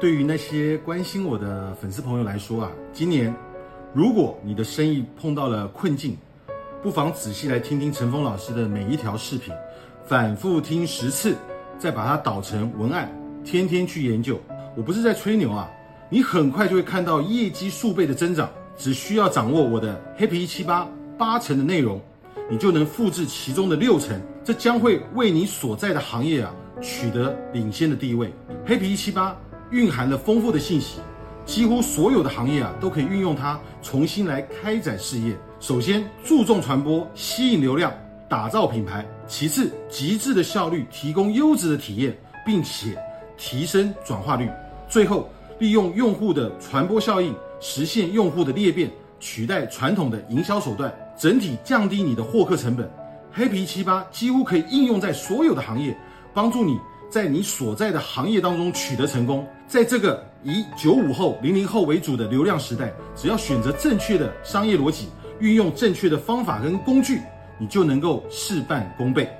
对于那些关心我的粉丝朋友来说啊，今年如果你的生意碰到了困境，不妨仔细来听听陈峰老师的每一条视频，反复听十次，再把它导成文案，天天去研究。我不是在吹牛啊，你很快就会看到业绩数倍的增长。只需要掌握我的黑皮一七八八成的内容，你就能复制其中的六成，这将会为你所在的行业啊取得领先的地位。黑皮一七八蕴含了丰富的信息，几乎所有的行业啊都可以运用它重新来开展事业。首先注重传播，吸引流量，打造品牌；其次极致的效率，提供优质的体验，并且提升转化率；最后利用用户的传播效应。实现用户的裂变，取代传统的营销手段，整体降低你的获客成本。黑皮七八几乎可以应用在所有的行业，帮助你在你所在的行业当中取得成功。在这个以九五后、零零后为主的流量时代，只要选择正确的商业逻辑，运用正确的方法跟工具，你就能够事半功倍。